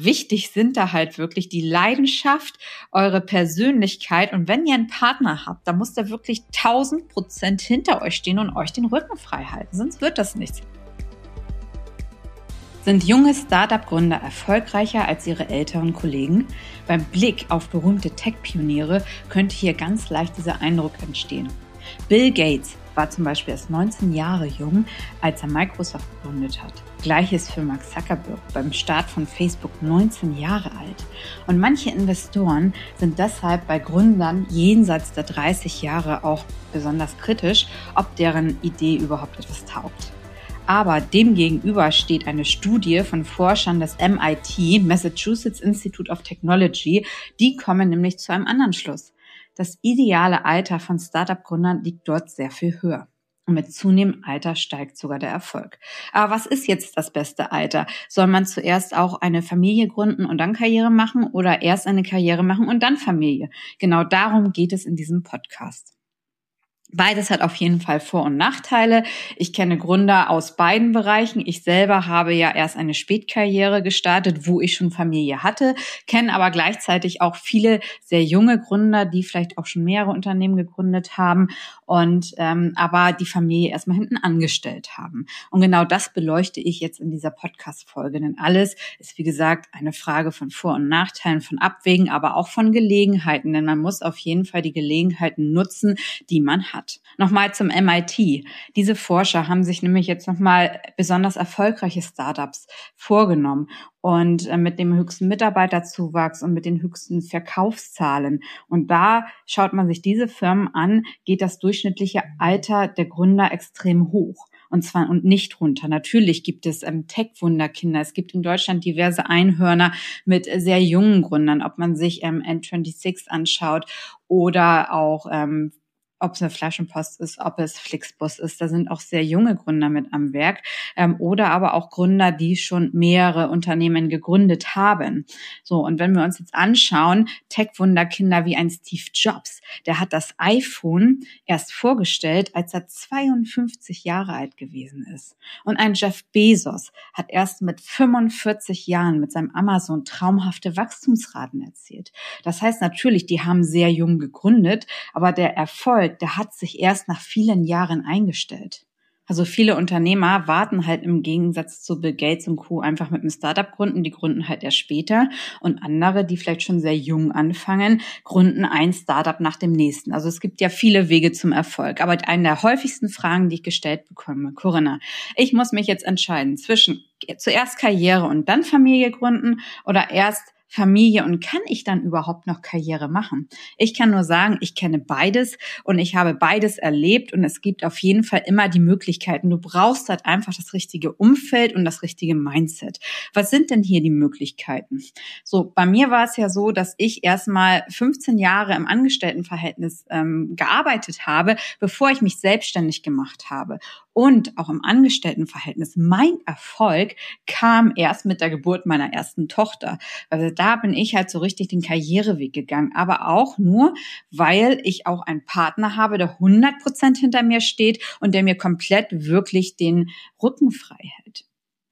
Wichtig sind da halt wirklich die Leidenschaft, eure Persönlichkeit. Und wenn ihr einen Partner habt, dann muss der wirklich 1000 Prozent hinter euch stehen und euch den Rücken frei halten. Sonst wird das nichts. Sind junge Startup-Gründer erfolgreicher als ihre älteren Kollegen? Beim Blick auf berühmte Tech-Pioniere könnte hier ganz leicht dieser Eindruck entstehen. Bill Gates war zum Beispiel erst 19 Jahre jung, als er Microsoft gegründet hat. Gleiches für Mark Zuckerberg, beim Start von Facebook 19 Jahre alt. Und manche Investoren sind deshalb bei Gründern jenseits der 30 Jahre auch besonders kritisch, ob deren Idee überhaupt etwas taugt. Aber demgegenüber steht eine Studie von Forschern des MIT, Massachusetts Institute of Technology. Die kommen nämlich zu einem anderen Schluss. Das ideale Alter von Startup-Gründern liegt dort sehr viel höher. Und mit zunehmendem Alter steigt sogar der Erfolg. Aber was ist jetzt das beste Alter? Soll man zuerst auch eine Familie gründen und dann Karriere machen oder erst eine Karriere machen und dann Familie? Genau darum geht es in diesem Podcast. Beides hat auf jeden Fall Vor- und Nachteile. Ich kenne Gründer aus beiden Bereichen. Ich selber habe ja erst eine Spätkarriere gestartet, wo ich schon Familie hatte, kenne aber gleichzeitig auch viele sehr junge Gründer, die vielleicht auch schon mehrere Unternehmen gegründet haben und ähm, aber die Familie erstmal hinten angestellt haben. Und genau das beleuchte ich jetzt in dieser Podcast-Folge. Denn alles ist, wie gesagt, eine Frage von Vor- und Nachteilen, von Abwägen, aber auch von Gelegenheiten. Denn man muss auf jeden Fall die Gelegenheiten nutzen, die man hat hat. Nochmal zum MIT. Diese Forscher haben sich nämlich jetzt nochmal besonders erfolgreiche Startups vorgenommen und äh, mit dem höchsten Mitarbeiterzuwachs und mit den höchsten Verkaufszahlen. Und da schaut man sich diese Firmen an, geht das durchschnittliche Alter der Gründer extrem hoch und zwar und nicht runter. Natürlich gibt es ähm, Tech-Wunderkinder. Es gibt in Deutschland diverse Einhörner mit sehr jungen Gründern, ob man sich ähm, N26 anschaut oder auch ähm, ob es eine Flaschenpost ist, ob es Flixbus ist. Da sind auch sehr junge Gründer mit am Werk ähm, oder aber auch Gründer, die schon mehrere Unternehmen gegründet haben. So, und wenn wir uns jetzt anschauen, Tech-Wunderkinder wie ein Steve Jobs, der hat das iPhone erst vorgestellt, als er 52 Jahre alt gewesen ist. Und ein Jeff Bezos hat erst mit 45 Jahren mit seinem Amazon traumhafte Wachstumsraten erzielt. Das heißt natürlich, die haben sehr jung gegründet, aber der Erfolg Erfolg, der hat sich erst nach vielen Jahren eingestellt. Also viele Unternehmer warten halt im Gegensatz zu Bill Gates und Co. einfach mit einem Startup gründen, die gründen halt erst später. Und andere, die vielleicht schon sehr jung anfangen, gründen ein Startup nach dem nächsten. Also es gibt ja viele Wege zum Erfolg. Aber eine der häufigsten Fragen, die ich gestellt bekomme, Corinna, ich muss mich jetzt entscheiden zwischen zuerst Karriere und dann Familie gründen oder erst Familie und kann ich dann überhaupt noch Karriere machen? Ich kann nur sagen, ich kenne beides und ich habe beides erlebt und es gibt auf jeden Fall immer die Möglichkeiten. Du brauchst halt einfach das richtige Umfeld und das richtige Mindset. Was sind denn hier die Möglichkeiten? So, bei mir war es ja so, dass ich erstmal 15 Jahre im Angestelltenverhältnis ähm, gearbeitet habe, bevor ich mich selbstständig gemacht habe und auch im Angestelltenverhältnis. Mein Erfolg kam erst mit der Geburt meiner ersten Tochter. Also da bin ich halt so richtig den Karriereweg gegangen, aber auch nur, weil ich auch einen Partner habe, der 100 Prozent hinter mir steht und der mir komplett wirklich den Rücken frei hält.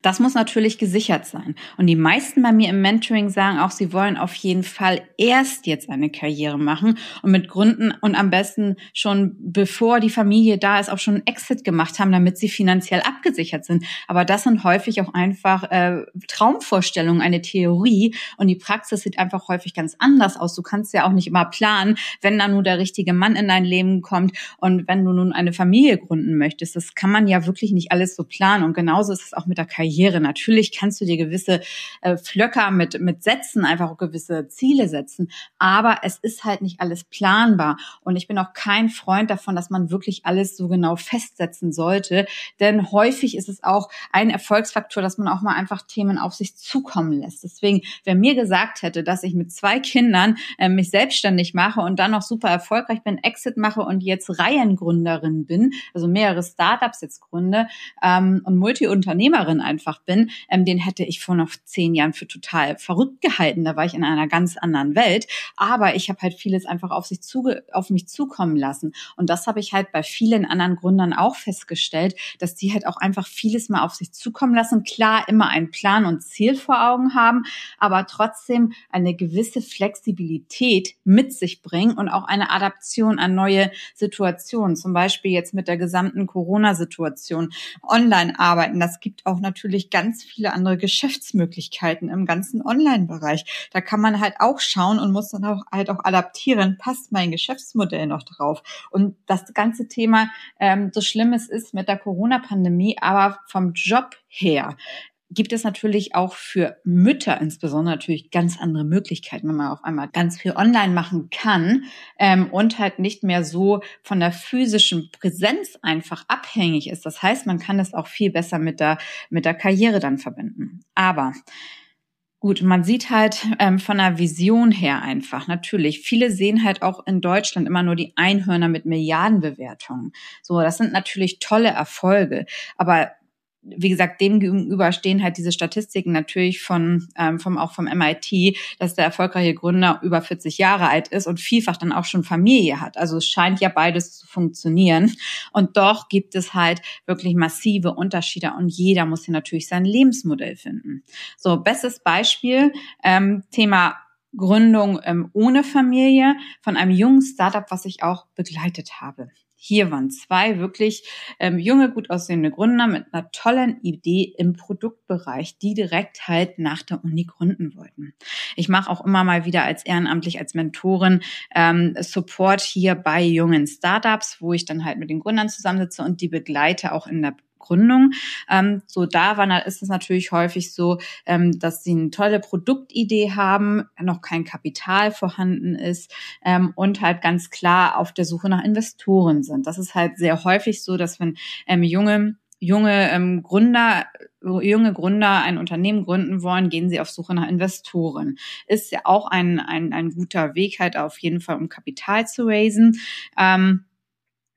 Das muss natürlich gesichert sein. Und die meisten bei mir im Mentoring sagen auch, sie wollen auf jeden Fall erst jetzt eine Karriere machen und mit Gründen und am besten schon bevor die Familie da ist, auch schon einen Exit gemacht haben, damit sie finanziell abgesichert sind. Aber das sind häufig auch einfach äh, Traumvorstellungen, eine Theorie. Und die Praxis sieht einfach häufig ganz anders aus. Du kannst ja auch nicht immer planen, wenn da nur der richtige Mann in dein Leben kommt und wenn du nun eine Familie gründen möchtest. Das kann man ja wirklich nicht alles so planen. Und genauso ist es auch mit der Karriere. Karriere. Natürlich kannst du dir gewisse äh, Flöcker mit, mit Sätzen, einfach auch gewisse Ziele setzen, aber es ist halt nicht alles planbar. Und ich bin auch kein Freund davon, dass man wirklich alles so genau festsetzen sollte, denn häufig ist es auch ein Erfolgsfaktor, dass man auch mal einfach Themen auf sich zukommen lässt. Deswegen, wer mir gesagt hätte, dass ich mit zwei Kindern äh, mich selbstständig mache und dann noch super erfolgreich bin, Exit mache und jetzt Reihengründerin bin, also mehrere Startups jetzt gründe ähm, und Multiunternehmerin einfach einfach bin, ähm, den hätte ich vor noch zehn Jahren für total verrückt gehalten. Da war ich in einer ganz anderen Welt. Aber ich habe halt vieles einfach auf sich zuge auf mich zukommen lassen. Und das habe ich halt bei vielen anderen Gründern auch festgestellt, dass die halt auch einfach vieles mal auf sich zukommen lassen. Klar, immer einen Plan und Ziel vor Augen haben, aber trotzdem eine gewisse Flexibilität mit sich bringen und auch eine Adaption an neue Situationen. Zum Beispiel jetzt mit der gesamten Corona-Situation. Online arbeiten, das gibt auch natürlich ganz viele andere Geschäftsmöglichkeiten im ganzen Online-Bereich. Da kann man halt auch schauen und muss dann auch halt auch adaptieren. Passt mein Geschäftsmodell noch drauf? Und das ganze Thema, ähm, so schlimm es ist mit der Corona-Pandemie, aber vom Job her gibt es natürlich auch für Mütter insbesondere natürlich ganz andere Möglichkeiten, wenn man auf einmal ganz viel online machen kann ähm, und halt nicht mehr so von der physischen Präsenz einfach abhängig ist. Das heißt, man kann es auch viel besser mit der, mit der Karriere dann verbinden. Aber Gut, man sieht halt ähm, von der Vision her einfach, natürlich. Viele sehen halt auch in Deutschland immer nur die Einhörner mit Milliardenbewertungen. So, das sind natürlich tolle Erfolge. Aber wie gesagt, dem gegenüber stehen halt diese Statistiken natürlich von, ähm, vom, auch vom MIT, dass der erfolgreiche Gründer über 40 Jahre alt ist und vielfach dann auch schon Familie hat. Also es scheint ja beides zu funktionieren. Und doch gibt es halt wirklich massive Unterschiede und jeder muss hier natürlich sein Lebensmodell finden. So, bestes Beispiel, ähm, Thema Gründung ähm, ohne Familie von einem jungen Startup, was ich auch begleitet habe. Hier waren zwei wirklich ähm, junge, gut aussehende Gründer mit einer tollen Idee im Produktbereich, die direkt halt nach der Uni gründen wollten. Ich mache auch immer mal wieder als ehrenamtlich, als Mentorin ähm, Support hier bei jungen Startups, wo ich dann halt mit den Gründern zusammensitze und die begleite auch in der Gründung. Ähm, so da war, ist es natürlich häufig so, ähm, dass sie eine tolle Produktidee haben, noch kein Kapital vorhanden ist ähm, und halt ganz klar auf der Suche nach Investoren sind. Das ist halt sehr häufig so, dass wenn ähm, junge junge ähm, Gründer junge Gründer ein Unternehmen gründen wollen, gehen sie auf Suche nach Investoren. Ist ja auch ein, ein, ein guter Weg halt auf jeden Fall, um Kapital zu raisen. Ähm,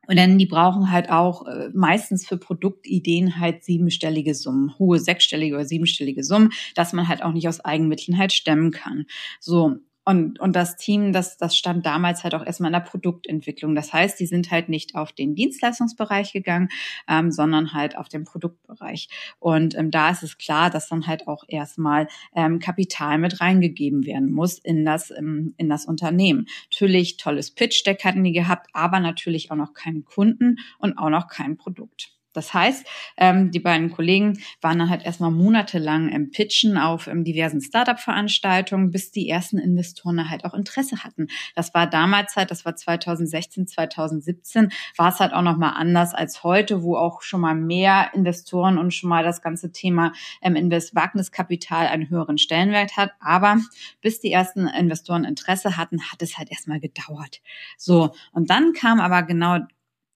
und dann die brauchen halt auch äh, meistens für Produktideen halt siebenstellige Summen, hohe sechsstellige oder siebenstellige Summen, dass man halt auch nicht aus Eigenmitteln halt stemmen kann. So, und, und das Team, das, das stand damals halt auch erstmal in der Produktentwicklung. Das heißt, die sind halt nicht auf den Dienstleistungsbereich gegangen, ähm, sondern halt auf den Produktbereich. Und ähm, da ist es klar, dass dann halt auch erstmal ähm, Kapital mit reingegeben werden muss in das, ähm, in das Unternehmen. Natürlich tolles Pitch-Deck hatten die gehabt, aber natürlich auch noch keinen Kunden und auch noch kein Produkt. Das heißt, ähm, die beiden Kollegen waren dann halt erstmal monatelang im Pitchen auf ähm, diversen Startup-Veranstaltungen, bis die ersten Investoren halt auch Interesse hatten. Das war damals halt, das war 2016, 2017, war es halt auch nochmal anders als heute, wo auch schon mal mehr Investoren und schon mal das ganze Thema ähm, Invest Wagniskapital einen höheren Stellenwert hat. Aber bis die ersten Investoren Interesse hatten, hat es halt erstmal gedauert. So, und dann kam aber genau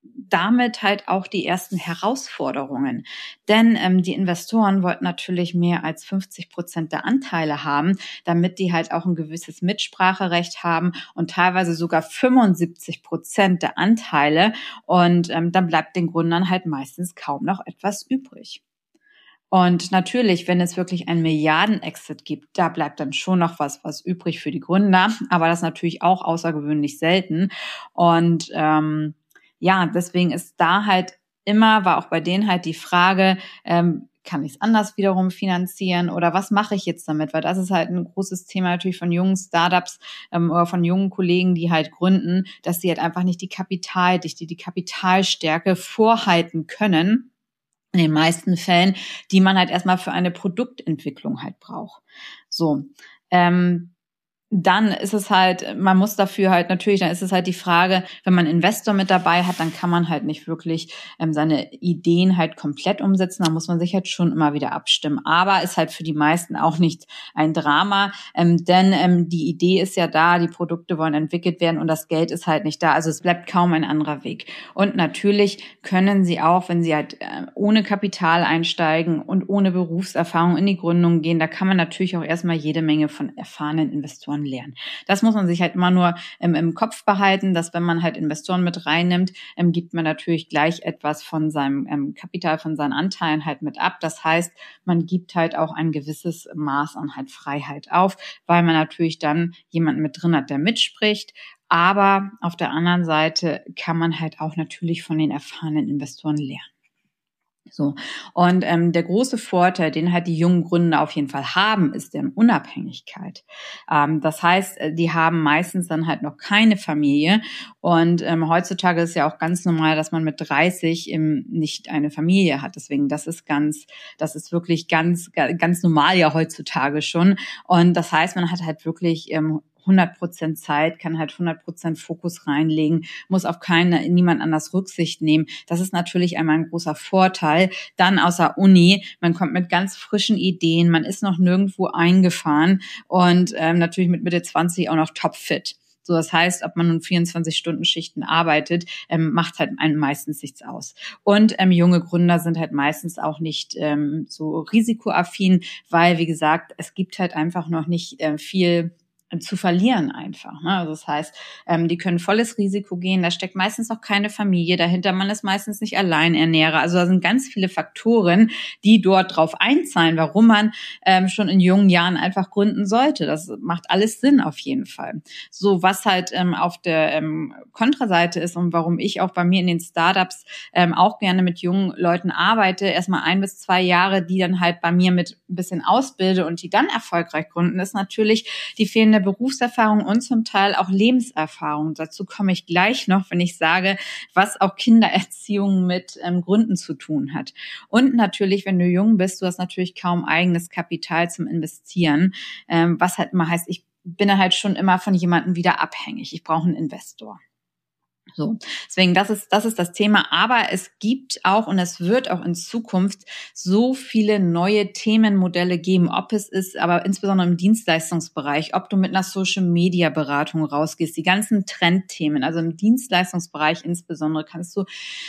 damit halt auch die ersten Herausforderungen. Denn ähm, die Investoren wollten natürlich mehr als 50 Prozent der Anteile haben, damit die halt auch ein gewisses Mitspracherecht haben und teilweise sogar 75 Prozent der Anteile. Und ähm, dann bleibt den Gründern halt meistens kaum noch etwas übrig. Und natürlich, wenn es wirklich einen Milliarden-Exit gibt, da bleibt dann schon noch was, was übrig für die Gründer. Aber das natürlich auch außergewöhnlich selten. Und ähm, ja, deswegen ist da halt immer, war auch bei denen halt die Frage, ähm, kann ich es anders wiederum finanzieren oder was mache ich jetzt damit? Weil das ist halt ein großes Thema natürlich von jungen Startups ähm, oder von jungen Kollegen, die halt gründen, dass sie halt einfach nicht die Kapitaldichte, die Kapitalstärke vorhalten können. In den meisten Fällen, die man halt erstmal für eine Produktentwicklung halt braucht. So. Ähm, dann ist es halt, man muss dafür halt natürlich, dann ist es halt die Frage, wenn man Investor mit dabei hat, dann kann man halt nicht wirklich ähm, seine Ideen halt komplett umsetzen. Da muss man sich halt schon immer wieder abstimmen. Aber ist halt für die meisten auch nicht ein Drama, ähm, denn ähm, die Idee ist ja da, die Produkte wollen entwickelt werden und das Geld ist halt nicht da. Also es bleibt kaum ein anderer Weg. Und natürlich können sie auch, wenn sie halt äh, ohne Kapital einsteigen und ohne Berufserfahrung in die Gründung gehen, da kann man natürlich auch erstmal jede Menge von erfahrenen Investoren Investoren lernen. Das muss man sich halt immer nur ähm, im Kopf behalten, dass wenn man halt Investoren mit reinnimmt, ähm, gibt man natürlich gleich etwas von seinem ähm, Kapital, von seinen Anteilen halt mit ab. Das heißt, man gibt halt auch ein gewisses Maß an halt Freiheit auf, weil man natürlich dann jemanden mit drin hat, der mitspricht, aber auf der anderen Seite kann man halt auch natürlich von den erfahrenen Investoren lernen. So. Und ähm, der große Vorteil, den halt die jungen Gründer auf jeden Fall haben, ist deren Unabhängigkeit. Ähm, das heißt, äh, die haben meistens dann halt noch keine Familie. Und ähm, heutzutage ist ja auch ganz normal, dass man mit 30 eben nicht eine Familie hat. Deswegen, das ist ganz, das ist wirklich ganz, ganz normal ja heutzutage schon. Und das heißt, man hat halt wirklich ähm, 100 Prozent Zeit, kann halt 100 Prozent Fokus reinlegen, muss auf keine, niemand anders Rücksicht nehmen. Das ist natürlich einmal ein großer Vorteil. Dann außer Uni, man kommt mit ganz frischen Ideen, man ist noch nirgendwo eingefahren und ähm, natürlich mit Mitte 20 auch noch topfit. So, das heißt, ob man nun 24 Stunden Schichten arbeitet, ähm, macht halt einem meistens nichts aus. Und ähm, junge Gründer sind halt meistens auch nicht ähm, so risikoaffin, weil, wie gesagt, es gibt halt einfach noch nicht äh, viel zu verlieren einfach. Ne? Also das heißt, ähm, die können volles Risiko gehen. Da steckt meistens auch keine Familie dahinter. Man ist meistens nicht Alleinernährer. Also da sind ganz viele Faktoren, die dort drauf einzahlen, warum man ähm, schon in jungen Jahren einfach gründen sollte. Das macht alles Sinn auf jeden Fall. So was halt ähm, auf der ähm, Kontraseite ist und warum ich auch bei mir in den Startups ähm, auch gerne mit jungen Leuten arbeite, erstmal ein bis zwei Jahre, die dann halt bei mir mit ein bisschen ausbilde und die dann erfolgreich gründen, ist natürlich die fehlende Berufserfahrung und zum Teil auch Lebenserfahrung. Dazu komme ich gleich noch, wenn ich sage, was auch Kindererziehung mit ähm, Gründen zu tun hat. Und natürlich, wenn du jung bist, du hast natürlich kaum eigenes Kapital zum Investieren, ähm, was halt immer heißt, ich bin halt schon immer von jemandem wieder abhängig. Ich brauche einen Investor. So, deswegen, das ist, das ist das Thema. Aber es gibt auch und es wird auch in Zukunft so viele neue Themenmodelle geben, ob es ist, aber insbesondere im Dienstleistungsbereich, ob du mit einer Social Media Beratung rausgehst, die ganzen Trendthemen, also im Dienstleistungsbereich insbesondere kannst du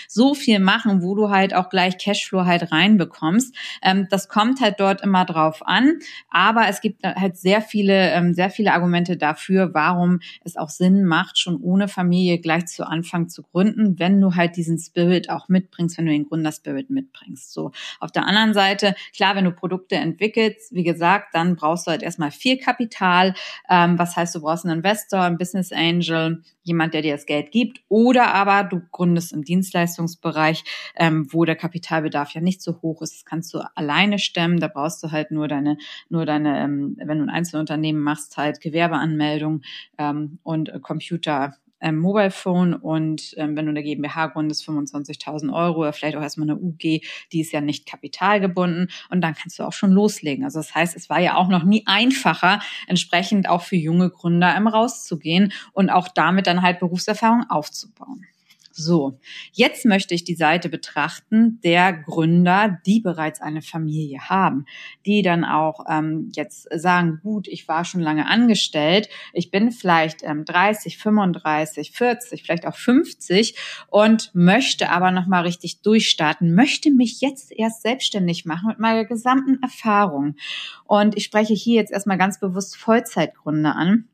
so viel machen, wo du halt auch gleich Cashflow halt reinbekommst. Ähm, das kommt halt dort immer drauf an. Aber es gibt halt sehr viele, ähm, sehr viele Argumente dafür, warum es auch Sinn macht, schon ohne Familie gleich zu anfangen zu gründen, wenn du halt diesen Spirit auch mitbringst, wenn du den Gründerspirit mitbringst. So. Auf der anderen Seite, klar, wenn du Produkte entwickelst, wie gesagt, dann brauchst du halt erstmal viel Kapital. Ähm, was heißt, du brauchst einen Investor, einen Business Angel, jemand, der dir das Geld gibt, oder aber du gründest im Dienstleistungsbereich, ähm, wo der Kapitalbedarf ja nicht so hoch ist. Das kannst du alleine stemmen. Da brauchst du halt nur deine, nur deine, ähm, wenn du ein Einzelunternehmen machst, halt Gewerbeanmeldung ähm, und Computer ähm, Mobile Phone und ähm, wenn du eine GmbH gründest, 25.000 Euro oder vielleicht auch erstmal eine UG, die ist ja nicht kapitalgebunden und dann kannst du auch schon loslegen. Also das heißt, es war ja auch noch nie einfacher, entsprechend auch für junge Gründer ähm, rauszugehen und auch damit dann halt Berufserfahrung aufzubauen. So, jetzt möchte ich die Seite betrachten der Gründer, die bereits eine Familie haben, die dann auch ähm, jetzt sagen, gut, ich war schon lange angestellt, ich bin vielleicht ähm, 30, 35, 40, vielleicht auch 50 und möchte aber nochmal richtig durchstarten, möchte mich jetzt erst selbstständig machen mit meiner gesamten Erfahrung. Und ich spreche hier jetzt erstmal ganz bewusst Vollzeitgründer an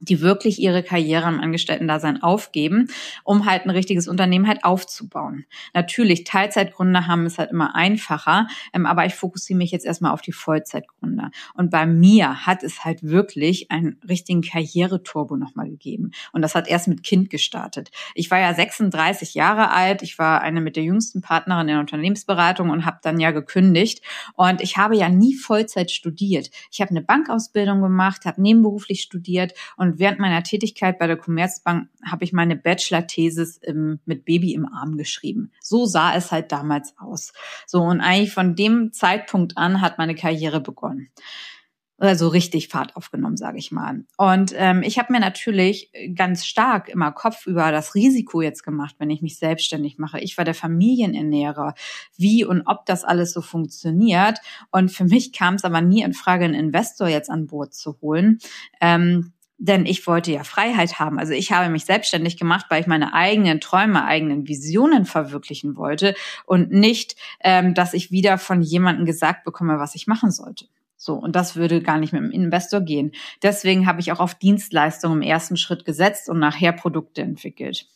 die wirklich ihre Karriere im Angestellten-Dasein aufgeben, um halt ein richtiges Unternehmen halt aufzubauen. Natürlich, Teilzeitgründer haben es halt immer einfacher, ähm, aber ich fokussiere mich jetzt erstmal auf die Vollzeitgründer. Und bei mir hat es halt wirklich einen richtigen Karriereturbo nochmal gegeben. Und das hat erst mit Kind gestartet. Ich war ja 36 Jahre alt, ich war eine mit der jüngsten Partnerin in der Unternehmensberatung und habe dann ja gekündigt. Und ich habe ja nie Vollzeit studiert. Ich habe eine Bankausbildung gemacht, habe nebenberuflich studiert und und während meiner Tätigkeit bei der Commerzbank habe ich meine Bachelor-Thesis mit Baby im Arm geschrieben. So sah es halt damals aus. So, und eigentlich von dem Zeitpunkt an hat meine Karriere begonnen also richtig Fahrt aufgenommen, sage ich mal. Und ähm, ich habe mir natürlich ganz stark immer Kopf über das Risiko jetzt gemacht, wenn ich mich selbstständig mache. Ich war der Familienernährer, wie und ob das alles so funktioniert. Und für mich kam es aber nie in Frage, einen Investor jetzt an Bord zu holen. Ähm, denn ich wollte ja Freiheit haben. Also ich habe mich selbstständig gemacht, weil ich meine eigenen Träume, eigenen Visionen verwirklichen wollte und nicht, ähm, dass ich wieder von jemandem gesagt bekomme, was ich machen sollte. So, und das würde gar nicht mit dem Investor gehen. Deswegen habe ich auch auf Dienstleistungen im ersten Schritt gesetzt und nachher Produkte entwickelt.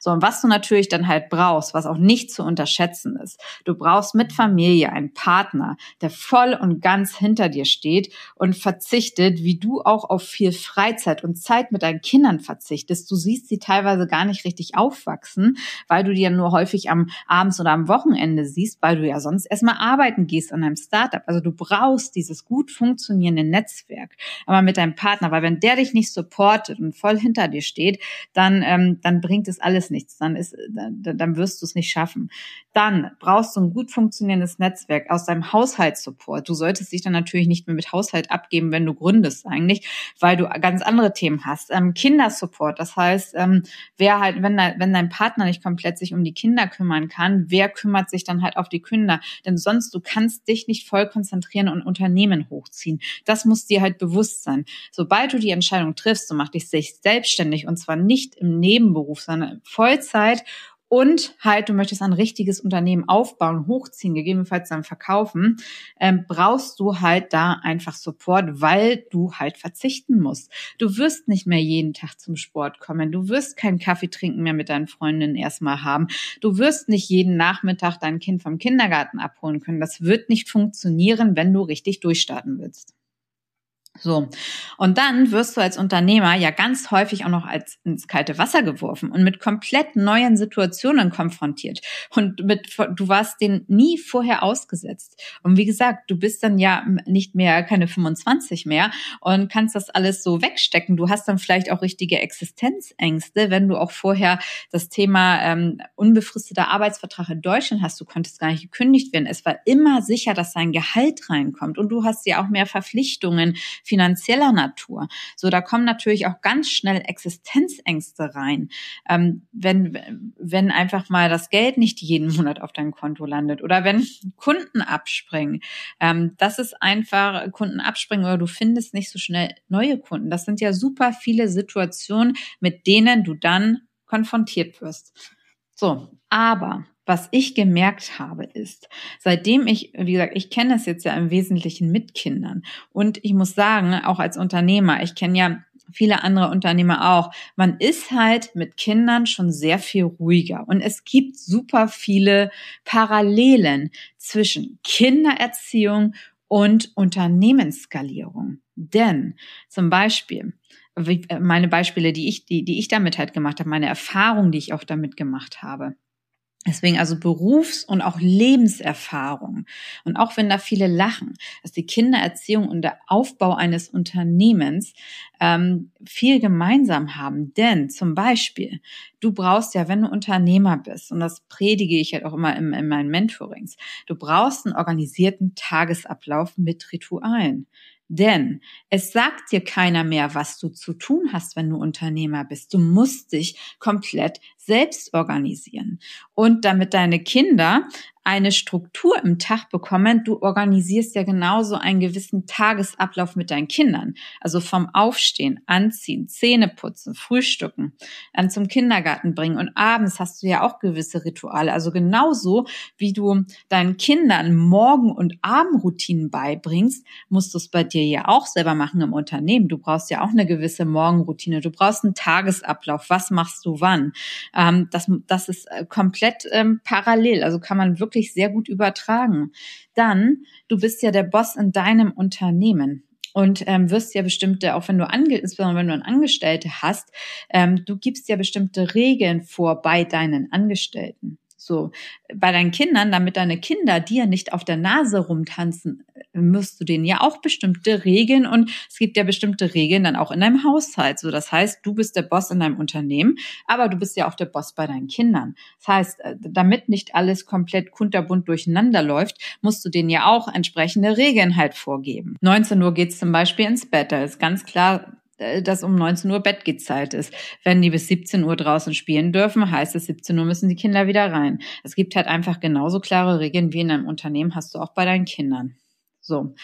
So, und was du natürlich dann halt brauchst, was auch nicht zu unterschätzen ist, du brauchst mit Familie einen Partner, der voll und ganz hinter dir steht und verzichtet, wie du auch auf viel Freizeit und Zeit mit deinen Kindern verzichtest. Du siehst sie teilweise gar nicht richtig aufwachsen, weil du die ja nur häufig am Abends oder am Wochenende siehst, weil du ja sonst erstmal arbeiten gehst an einem Startup. Also du brauchst dieses gut funktionierende Netzwerk, aber mit deinem Partner, weil wenn der dich nicht supportet und voll hinter dir steht, dann, ähm, dann bringt es alles nichts, dann ist, dann, dann wirst du es nicht schaffen. Dann brauchst du ein gut funktionierendes Netzwerk aus deinem Haushaltssupport. Du solltest dich dann natürlich nicht mehr mit Haushalt abgeben, wenn du gründest eigentlich, weil du ganz andere Themen hast. Ähm, Kindersupport, das heißt, ähm, wer halt, wenn, da, wenn dein Partner nicht komplett sich um die Kinder kümmern kann, wer kümmert sich dann halt auf die Kinder? Denn sonst, du kannst dich nicht voll konzentrieren und Unternehmen hochziehen. Das muss dir halt bewusst sein. Sobald du die Entscheidung triffst, du machst dich selbstständig und zwar nicht im Nebenberuf, sondern Vollzeit und halt, du möchtest ein richtiges Unternehmen aufbauen, hochziehen, gegebenenfalls dann verkaufen, ähm, brauchst du halt da einfach Support, weil du halt verzichten musst. Du wirst nicht mehr jeden Tag zum Sport kommen. Du wirst keinen Kaffee trinken mehr mit deinen Freundinnen erstmal haben. Du wirst nicht jeden Nachmittag dein Kind vom Kindergarten abholen können. Das wird nicht funktionieren, wenn du richtig durchstarten willst. So. Und dann wirst du als Unternehmer ja ganz häufig auch noch als ins kalte Wasser geworfen und mit komplett neuen Situationen konfrontiert. Und mit, du warst denen nie vorher ausgesetzt. Und wie gesagt, du bist dann ja nicht mehr keine 25 mehr und kannst das alles so wegstecken. Du hast dann vielleicht auch richtige Existenzängste, wenn du auch vorher das Thema ähm, unbefristeter Arbeitsvertrag in Deutschland hast. Du konntest gar nicht gekündigt werden. Es war immer sicher, dass dein Gehalt reinkommt und du hast ja auch mehr Verpflichtungen finanzieller Natur. So, da kommen natürlich auch ganz schnell Existenzängste rein, ähm, wenn, wenn einfach mal das Geld nicht jeden Monat auf dein Konto landet oder wenn Kunden abspringen. Ähm, das ist einfach Kunden abspringen oder du findest nicht so schnell neue Kunden. Das sind ja super viele Situationen, mit denen du dann konfrontiert wirst. So, aber was ich gemerkt habe, ist, seitdem ich, wie gesagt, ich kenne es jetzt ja im Wesentlichen mit Kindern und ich muss sagen, auch als Unternehmer, ich kenne ja viele andere Unternehmer auch, man ist halt mit Kindern schon sehr viel ruhiger und es gibt super viele Parallelen zwischen Kindererziehung und Unternehmensskalierung. Denn zum Beispiel, meine Beispiele, die ich, die, die ich damit halt gemacht habe, meine Erfahrung, die ich auch damit gemacht habe. Deswegen also Berufs- und auch Lebenserfahrung. Und auch wenn da viele lachen, dass die Kindererziehung und der Aufbau eines Unternehmens ähm, viel gemeinsam haben. Denn zum Beispiel, du brauchst ja, wenn du Unternehmer bist, und das predige ich halt auch immer in, in meinen Mentorings, du brauchst einen organisierten Tagesablauf mit Ritualen. Denn es sagt dir keiner mehr, was du zu tun hast, wenn du Unternehmer bist. Du musst dich komplett selbst organisieren. Und damit deine Kinder eine Struktur im Tag bekommen. Du organisierst ja genauso einen gewissen Tagesablauf mit deinen Kindern. Also vom Aufstehen, Anziehen, Zähne putzen, Frühstücken, dann zum Kindergarten bringen und abends hast du ja auch gewisse Rituale. Also genauso wie du deinen Kindern Morgen- und Abendroutinen beibringst, musst du es bei dir ja auch selber machen im Unternehmen. Du brauchst ja auch eine gewisse Morgenroutine. Du brauchst einen Tagesablauf. Was machst du wann? Ähm, das, das ist äh, komplett ähm, parallel. Also kann man wirklich wirklich sehr gut übertragen. Dann, du bist ja der Boss in deinem Unternehmen und ähm, wirst ja bestimmte, auch wenn du ange insbesondere wenn du einen Angestellte hast, ähm, du gibst ja bestimmte Regeln vor bei deinen Angestellten. So, bei deinen Kindern, damit deine Kinder dir nicht auf der Nase rumtanzen, musst du denen ja auch bestimmte Regeln und es gibt ja bestimmte Regeln dann auch in deinem Haushalt. So, das heißt, du bist der Boss in deinem Unternehmen, aber du bist ja auch der Boss bei deinen Kindern. Das heißt, äh, damit nicht alles komplett kunterbunt durcheinander läuft, musst du denen ja auch entsprechende Regeln halt vorgeben. 19 Uhr geht's zum Beispiel ins Bett. Da ist ganz klar dass um 19 Uhr Bettgehzeit ist. Wenn die bis 17 Uhr draußen spielen dürfen, heißt es, 17 Uhr müssen die Kinder wieder rein. Es gibt halt einfach genauso klare Regeln wie in einem Unternehmen hast du auch bei deinen Kindern. So.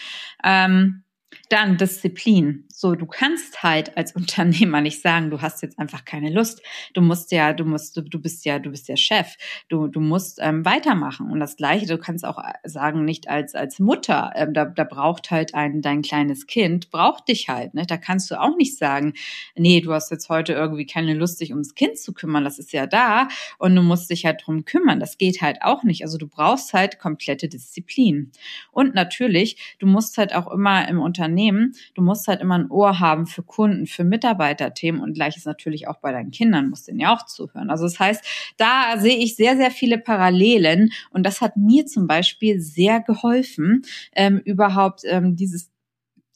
Ähm, Dann Disziplin. So, du kannst halt als Unternehmer nicht sagen, du hast jetzt einfach keine Lust. Du musst ja, du musst, du, bist ja, du bist ja Chef. Du, du musst ähm, weitermachen. Und das Gleiche, du kannst auch äh, sagen, nicht als als Mutter. Ähm, da, da braucht halt ein dein kleines Kind braucht dich halt. Ne? Da kannst du auch nicht sagen, nee, du hast jetzt heute irgendwie keine Lust, dich ums Kind zu kümmern. Das ist ja da und du musst dich halt drum kümmern. Das geht halt auch nicht. Also du brauchst halt komplette Disziplin. Und natürlich, du musst halt auch immer im Unternehmen, du musst halt immer ein Ohr haben für Kunden, für Mitarbeiterthemen und gleiches natürlich auch bei deinen Kindern, musst denen ja auch zuhören. Also das heißt, da sehe ich sehr, sehr viele Parallelen und das hat mir zum Beispiel sehr geholfen, ähm, überhaupt ähm, dieses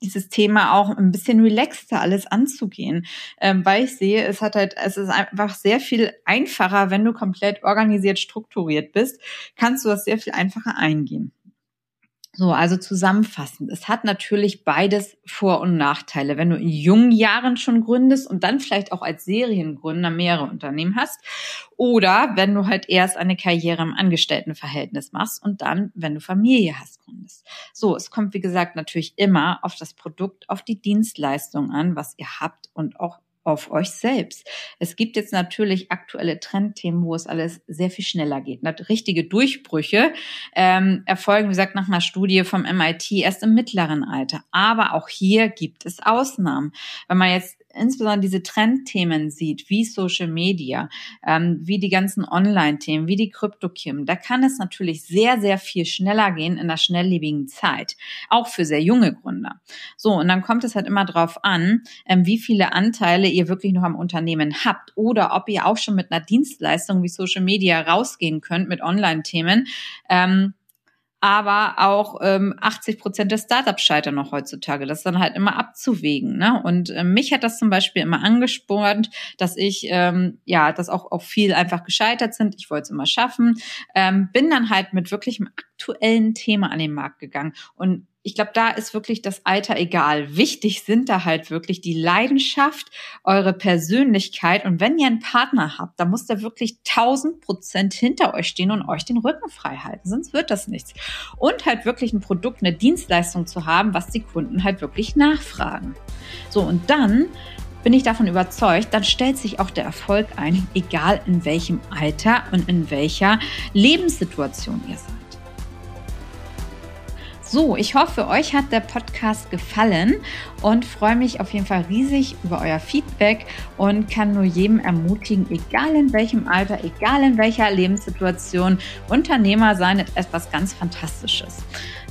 dieses Thema auch ein bisschen relaxter alles anzugehen, ähm, weil ich sehe, es hat halt, es ist einfach sehr viel einfacher, wenn du komplett organisiert, strukturiert bist, kannst du das sehr viel einfacher eingehen. So, also zusammenfassend. Es hat natürlich beides Vor- und Nachteile. Wenn du in jungen Jahren schon gründest und dann vielleicht auch als Seriengründer mehrere Unternehmen hast oder wenn du halt erst eine Karriere im Angestelltenverhältnis machst und dann, wenn du Familie hast, gründest. So, es kommt wie gesagt natürlich immer auf das Produkt, auf die Dienstleistung an, was ihr habt und auch auf euch selbst. Es gibt jetzt natürlich aktuelle Trendthemen, wo es alles sehr viel schneller geht. Richtige Durchbrüche ähm, erfolgen, wie gesagt, nach einer Studie vom MIT erst im mittleren Alter. Aber auch hier gibt es Ausnahmen. Wenn man jetzt insbesondere diese Trendthemen sieht, wie Social Media, ähm, wie die ganzen Online-Themen, wie die Krypto-Kim, da kann es natürlich sehr, sehr viel schneller gehen in einer schnelllebigen Zeit, auch für sehr junge Gründer. So, und dann kommt es halt immer drauf an, ähm, wie viele Anteile ihr wirklich noch am Unternehmen habt oder ob ihr auch schon mit einer Dienstleistung wie Social Media rausgehen könnt mit Online-Themen. Ähm, aber auch ähm, 80 Prozent der Startups scheitern noch heutzutage. Das ist dann halt immer abzuwägen. Ne? Und äh, mich hat das zum Beispiel immer angespornt, dass ich, ähm, ja, dass auch, auch viel einfach gescheitert sind. Ich wollte es immer schaffen. Ähm, bin dann halt mit wirklichem aktuellen Thema an den Markt gegangen. Und ich glaube, da ist wirklich das Alter egal. Wichtig sind da halt wirklich die Leidenschaft, eure Persönlichkeit. Und wenn ihr einen Partner habt, dann muss der wirklich tausend Prozent hinter euch stehen und euch den Rücken frei halten. Sonst wird das nichts. Und halt wirklich ein Produkt, eine Dienstleistung zu haben, was die Kunden halt wirklich nachfragen. So, und dann bin ich davon überzeugt, dann stellt sich auch der Erfolg ein, egal in welchem Alter und in welcher Lebenssituation ihr seid. So, ich hoffe, euch hat der Podcast gefallen und freue mich auf jeden Fall riesig über euer Feedback und kann nur jedem ermutigen, egal in welchem Alter, egal in welcher Lebenssituation, Unternehmer sein ist etwas ganz Fantastisches.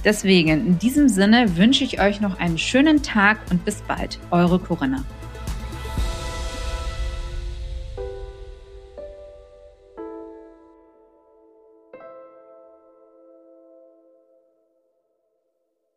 Deswegen, in diesem Sinne wünsche ich euch noch einen schönen Tag und bis bald. Eure Corinna.